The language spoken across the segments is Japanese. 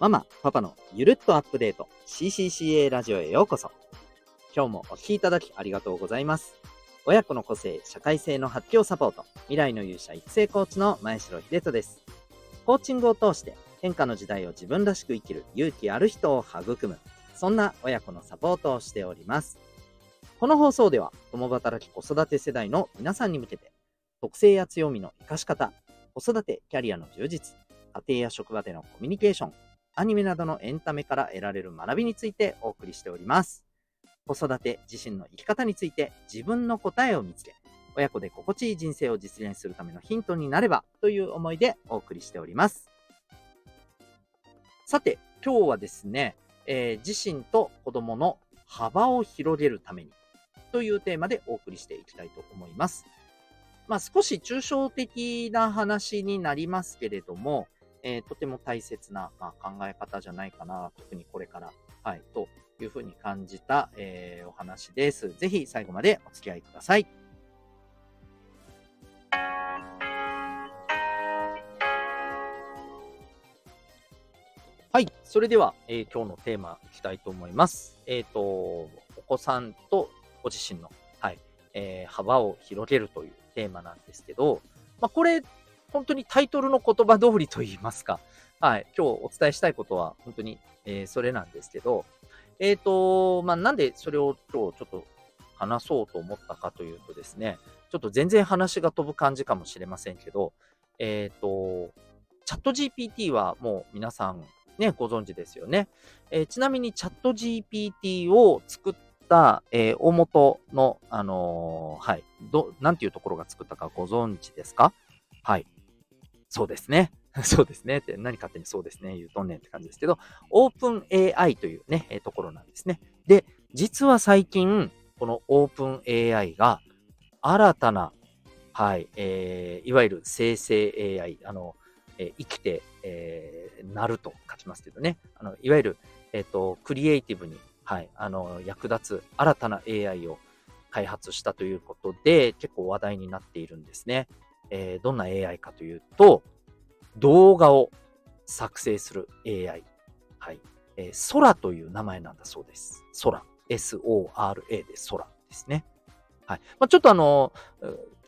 ママ、パパのゆるっとアップデート CCCA ラジオへようこそ。今日もお聴きいただきありがとうございます。親子の個性、社会性の発揮をサポート、未来の勇者育成コーチの前城秀人です。コーチングを通して変化の時代を自分らしく生きる勇気ある人を育む、そんな親子のサポートをしております。この放送では、共働き子育て世代の皆さんに向けて、特性や強みの活かし方、子育て、キャリアの充実、家庭や職場でのコミュニケーション、アニメなどのエンタメから得られる学びについてお送りしております。子育て、自身の生き方について自分の答えを見つけ、親子で心地いい人生を実現するためのヒントになればという思いでお送りしております。さて、今日はですね、えー、自身と子供の幅を広げるためにというテーマでお送りしていきたいと思います。まあ、少し抽象的な話になりますけれども、えー、とても大切な、まあ、考え方じゃないかな、特にこれから、はい、というふうに感じた、えー、お話です。ぜひ最後までお付き合いください。はい。それでは、えー、今日のテーマいきたいと思います。えっ、ー、と、お子さんとご自身の、はい、えー、幅を広げるというテーマなんですけど、まあ、これ、本当にタイトルの言葉通りと言いますか、はい、今日お伝えしたいことは本当に、えー、それなんですけど、えっ、ー、と、まあ、なんでそれを今日ちょっと話そうと思ったかというとですね、ちょっと全然話が飛ぶ感じかもしれませんけど、えっ、ー、と、チャット GPT はもう皆さんね、ご存知ですよね。えー、ちなみにチャット GPT を作った、えー、大元の、あのー、はい、ど、なんていうところが作ったかご存知ですか？はい。そうですね。そうですね。って何勝手にそうですね。言うとんねんって感じですけど、オープン AI というね、え、ところなんですね。で、実は最近、このオープン AI が新たな、はい、えー、いわゆる生成 AI、あの、えー、生きて、えー、なると書きますけどね。あの、いわゆる、えっ、ー、と、クリエイティブに、はい、あの、役立つ新たな AI を開発したということで、結構話題になっているんですね。えー、どんな AI かというと、動画を作成する AI。はい。えー、空という名前なんだそうです。空。S-O-R-A で空ですね。はい。まあ、ちょっとあの、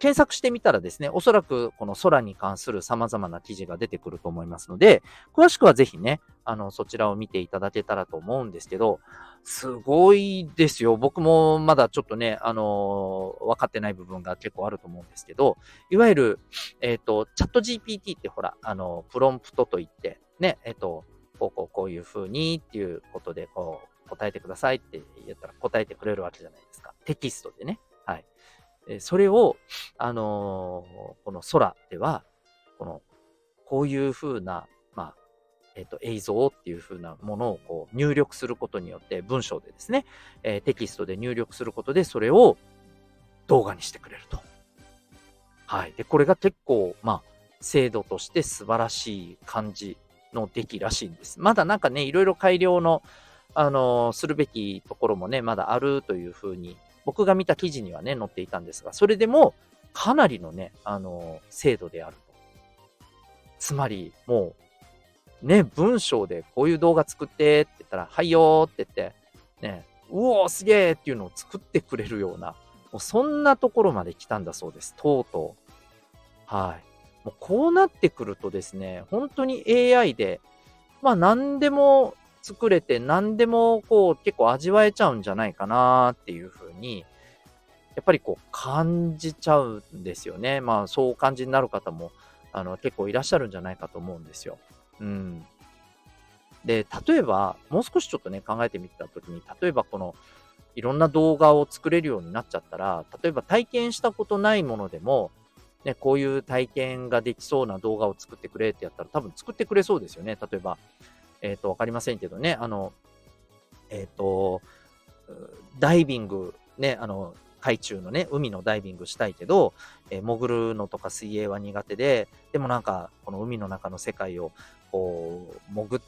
検索してみたらですね、おそらくこの空に関する様々な記事が出てくると思いますので、詳しくはぜひね、あの、そちらを見ていただけたらと思うんですけど、すごいですよ。僕もまだちょっとね、あの分かってない部分が結構あると思うんですけど、いわゆる、えっ、ー、と、チャット GPT ってほら、あの、プロンプトといって、ね、えっ、ー、と、こうこうこういう風にっていうことで、こう、答えてくださいって言ったら答えてくれるわけじゃないですか。テキストでね。それを、あのー、この空では、この、こういう風な、まあ、えっ、ー、と、映像っていう風なものをこう入力することによって、文章でですね、えー、テキストで入力することで、それを動画にしてくれると。はい。で、これが結構、まあ、精度として素晴らしい感じの出来らしいんです。まだなんかね、いろいろ改良の、あの、するべきところもね、まだあるという風に僕が見た記事にはね、載っていたんですが、それでもかなりのね、あの、精度であると。つまり、もう、ね、文章でこういう動画作ってって言ったら、はいよーって言って、ね、うおーすげーっていうのを作ってくれるような、もうそんなところまで来たんだそうです。とうとう。はい。もうこうなってくるとですね、本当に AI で、まあ何でも作れて何でもこう結構味わえちゃうんじゃないかなっていうふうに、やっぱりこう感じちゃうんですよね。まあそう感じになる方もあの結構いらっしゃるんじゃないかと思うんですよ。うん。で、例えば、もう少しちょっとね、考えてみたときに、例えばこの、いろんな動画を作れるようになっちゃったら、例えば体験したことないものでも、ね、こういう体験ができそうな動画を作ってくれってやったら多分作ってくれそうですよね。例えば、えっ、ー、と、わかりませんけどね、あの、えっ、ー、と、ダイビング、ね、あの、海中のね、海のダイビングしたいけど、えー、潜るのとか水泳は苦手で、でもなんか、この海の中の世界を、こう、潜っ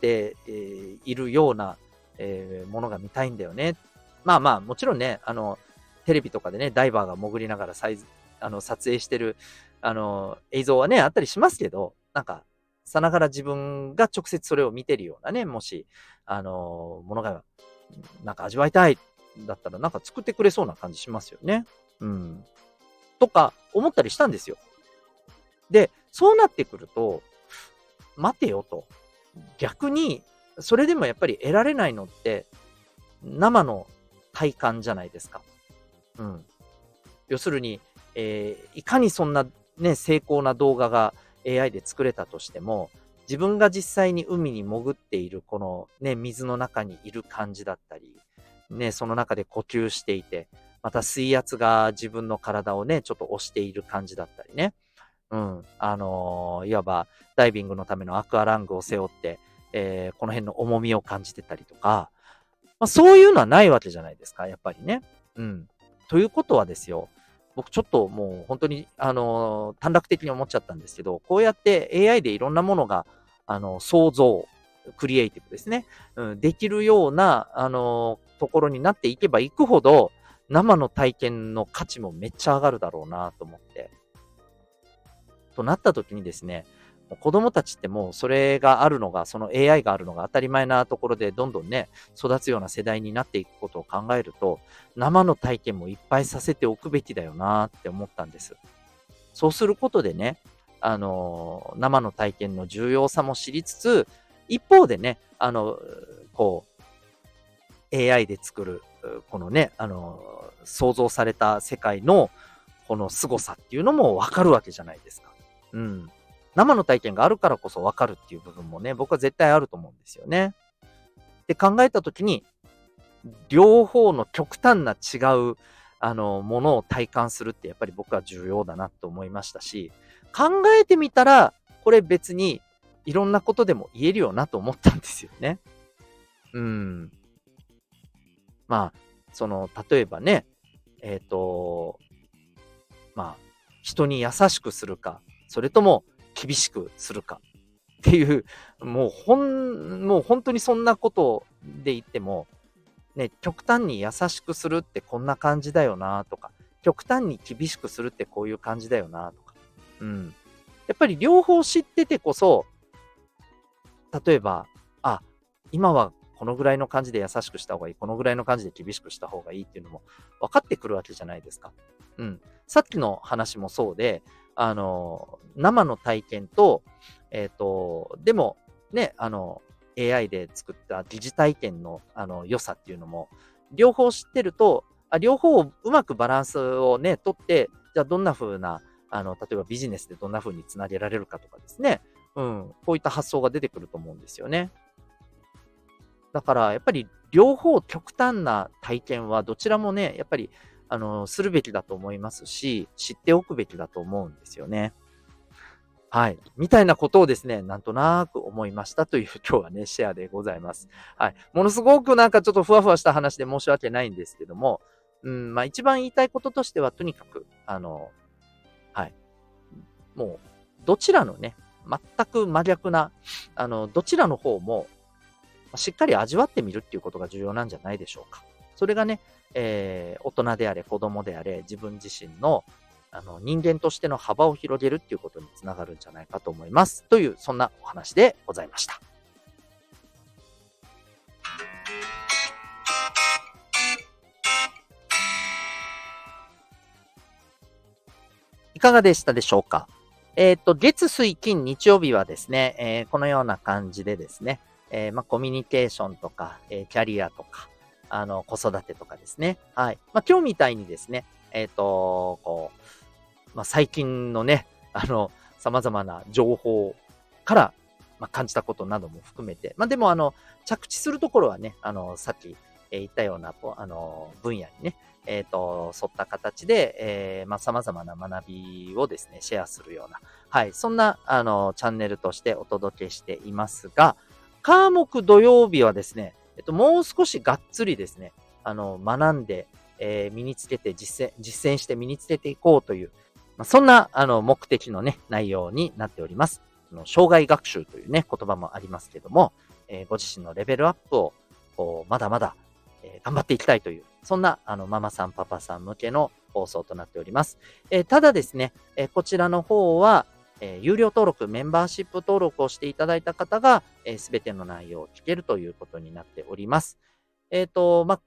て、えー、いるような、えー、ものが見たいんだよね。まあまあ、もちろんね、あの、テレビとかでね、ダイバーが潜りながらサイズ、あの、撮影してる、あの、映像はね、あったりしますけど、なんか、さながら自分が直接それを見てるようなね、もし、あの、ものが、なんか味わいたいだったら、なんか作ってくれそうな感じしますよね。うん。とか、思ったりしたんですよ。で、そうなってくると、待てよと。逆に、それでもやっぱり得られないのって、生の体感じゃないですか。うん。要するに、えー、いかにそんなね、成功な動画が AI で作れたとしても、自分が実際に海に潜っているこのね、水の中にいる感じだったり、ね、その中で呼吸していて、また水圧が自分の体をね、ちょっと押している感じだったりね。うん。あのー、いわばダイビングのためのアクアラングを背負って、えー、この辺の重みを感じてたりとか、まあ、そういうのはないわけじゃないですか、やっぱりね。うん。ということはですよ、僕ちょっともう本当に、あの、短絡的に思っちゃったんですけど、こうやって AI でいろんなものが、あの、想像、クリエイティブですね。うん、できるような、あの、ところになっていけばいくほど、生の体験の価値もめっちゃ上がるだろうなと思って。となった時にですね、子供たちってもうそれがあるのが、その AI があるのが当たり前なところでどんどんね、育つような世代になっていくことを考えると、生の体験もいっぱいさせておくべきだよなって思ったんです。そうすることでね、あの、生の体験の重要さも知りつつ、一方でね、あの、こう、AI で作る、このね、あの、想像された世界の、この凄さっていうのもわかるわけじゃないですか。うん。生の体験があるからこそわかるっていう部分もね、僕は絶対あると思うんですよね。で、考えたときに、両方の極端な違う、あの、ものを体感するってやっぱり僕は重要だなと思いましたし、考えてみたら、これ別にいろんなことでも言えるよなと思ったんですよね。うん。まあ、その、例えばね、えっ、ー、と、まあ、人に優しくするか、それとも厳しくするかっていう、もうほん、もう本当にそんなことで言っても、ね、極端に優しくするってこんな感じだよなとか、極端に厳しくするってこういう感じだよなとか、うん。やっぱり両方知っててこそ、例えば、あ、今はこのぐらいの感じで優しくした方がいい、このぐらいの感じで厳しくした方がいいっていうのも分かってくるわけじゃないですか。うん。さっきの話もそうで、あの、生の体験と、えっ、ー、と、でも、ね、あの、AI で作った疑似体験のあの良さっていうのも、両方知ってると、あ両方をうまくバランスをね、取って、じゃあどんな風な、あの、例えばビジネスでどんな風につなげられるかとかですね、うん、こういった発想が出てくると思うんですよね。だから、やっぱり両方極端な体験はどちらもね、やっぱりあの、するべきだと思いますし、知っておくべきだと思うんですよね。はい。みたいなことをですね、なんとなく思いましたという今日はね、シェアでございます。はい。ものすごくなんかちょっとふわふわした話で申し訳ないんですけども、うん、まあ一番言いたいこととしては、とにかく、あの、はい。もう、どちらのね、全く真逆な、あの、どちらの方も、しっかり味わってみるっていうことが重要なんじゃないでしょうか。それがね、えー、大人であれ子供であれ自分自身のあの人間としての幅を広げるっていうことにつながるんじゃないかと思います。という、そんなお話でございました。いかがでしたでしょうか？えっ、ー、と、月、水、金、日曜日はですね、えー、このような感じでですね、えー、まあ、コミュニケーションとか、えキャリアとか、あの、子育てとかですね。はい。まあ、今日みたいにですね、えっ、ー、と、こう、まあ、最近のね、あの、様々な情報から、まあ、感じたことなども含めて、まあ、でも、あの、着地するところはね、あの、さっき、言ったような、あの、分野にね、えっ、ー、と、沿った形で、えー、まあ、様々な学びをですね、シェアするような、はい、そんな、あの、チャンネルとしてお届けしていますが、科目土曜日はですね、えっと、もう少しがっつりですね、あの、学んで、えー、身につけて実践、実践して身につけていこうという、まあ、そんな、あの、目的のね、内容になっております。あの障害学習というね、言葉もありますけども、えー、ご自身のレベルアップを、こう、まだまだ、えー、頑張っていきたいという、そんな、あの、ママさん、パパさん向けの放送となっております。え、ただですね、えこちらの方は、え有料登録、メンバーシップ登録をしていただいた方が、す、べ、ての内容を聞けるということになっております。えっ、と、ま、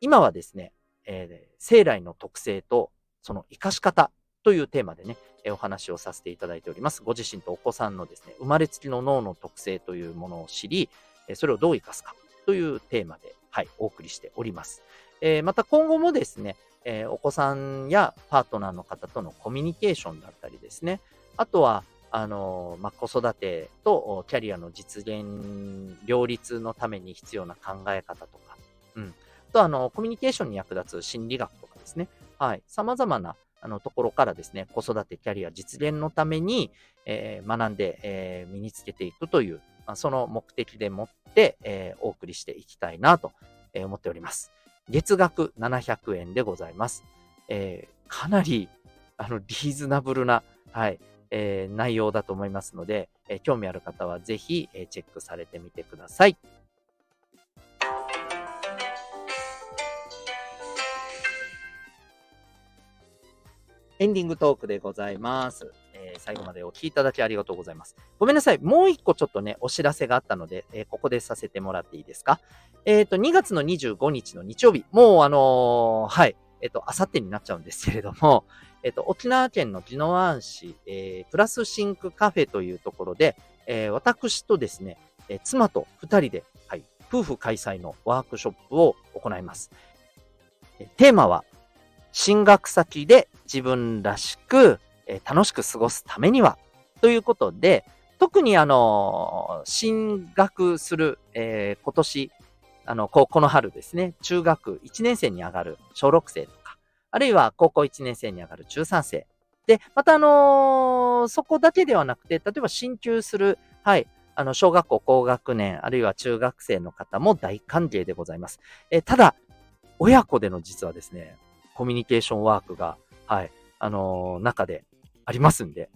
今はですね、えー生来の特性とその活かし方というテーマでね、えお話をさせていただいております。ご自身とお子さんのですね、生まれつきの脳の特性というものを知り、えそれをどう活かすかというテーマで、はい、お送りしております。えまた今後もですね、えお子さんやパートナーの方とのコミュニケーションだったりですね、あとは、あのまあ、子育てとキャリアの実現、両立のために必要な考え方とか、うん。あと、あの、コミュニケーションに役立つ心理学とかですね。はい。様々な、あの、ところからですね、子育て、キャリア実現のために、えー学んで、えー身につけていくという、まあ、その目的でもって、えーお送りしていきたいなと、思っております。月額700円でございます。えーかなり、あの、リーズナブルな、はい、えー内容だと思いますので、えー興味ある方はぜひ、えーチェックされてみてください。エンディングトークでございます。えー最後までお聞きいただきありがとうございます。ごめんなさい。もう一個ちょっとね、お知らせがあったので、えーここでさせてもらっていいですか？えっ、と、2月の25日の日曜日、もうあのはい、えっ、と、あさってになっちゃうんですけれども、えっ、と、沖縄県の宜野湾市、えープラスシンクカフェというところで、えー私とですね、えー妻と2人で、はい、夫婦開催のワークショップを行います。えーテーマは、進学先で自分らしく、えー楽しく過ごすためには、ということで、特にあの進学する、えー今年、あの、ここの春ですね、中学1年生に上がる小6生とか、あるいは高校1年生に上がる中3生。で、またあのーそこだけではなくて、例えば進級する、はい、あの、小学校高学年、あるいは中学生の方も大歓迎でございます。えただ、親子での実はですね、コミュニケーションワークが、はい、あのー中でありますんで、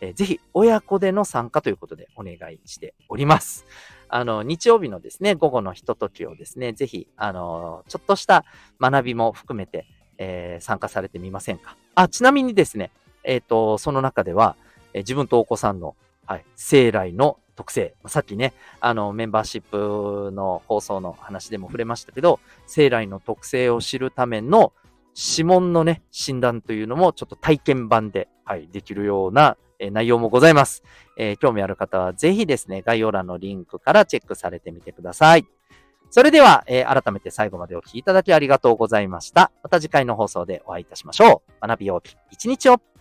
えぜひ親子での参加ということでお願いしております。あの、日曜日のですね、午後のひとときをですね、ぜひ、あのちょっとした学びも含めて、えー参加されてみませんか？あ、ちなみにですね、えっ、と、その中では、えー自分とお子さんの、はい、生来の特性。さっきね、あの、メンバーシップの放送の話でも触れましたけど、生来の特性を知るための指紋のね、診断というのもちょっと体験版で、はい、できるような、え内容もございます。え興味ある方はぜひですね、概要欄のリンクからチェックされてみてください。それでは、え改めて最後までお聴きいただきありがとうございました。また次回の放送でお会いいたしましょう。学びようき一日を。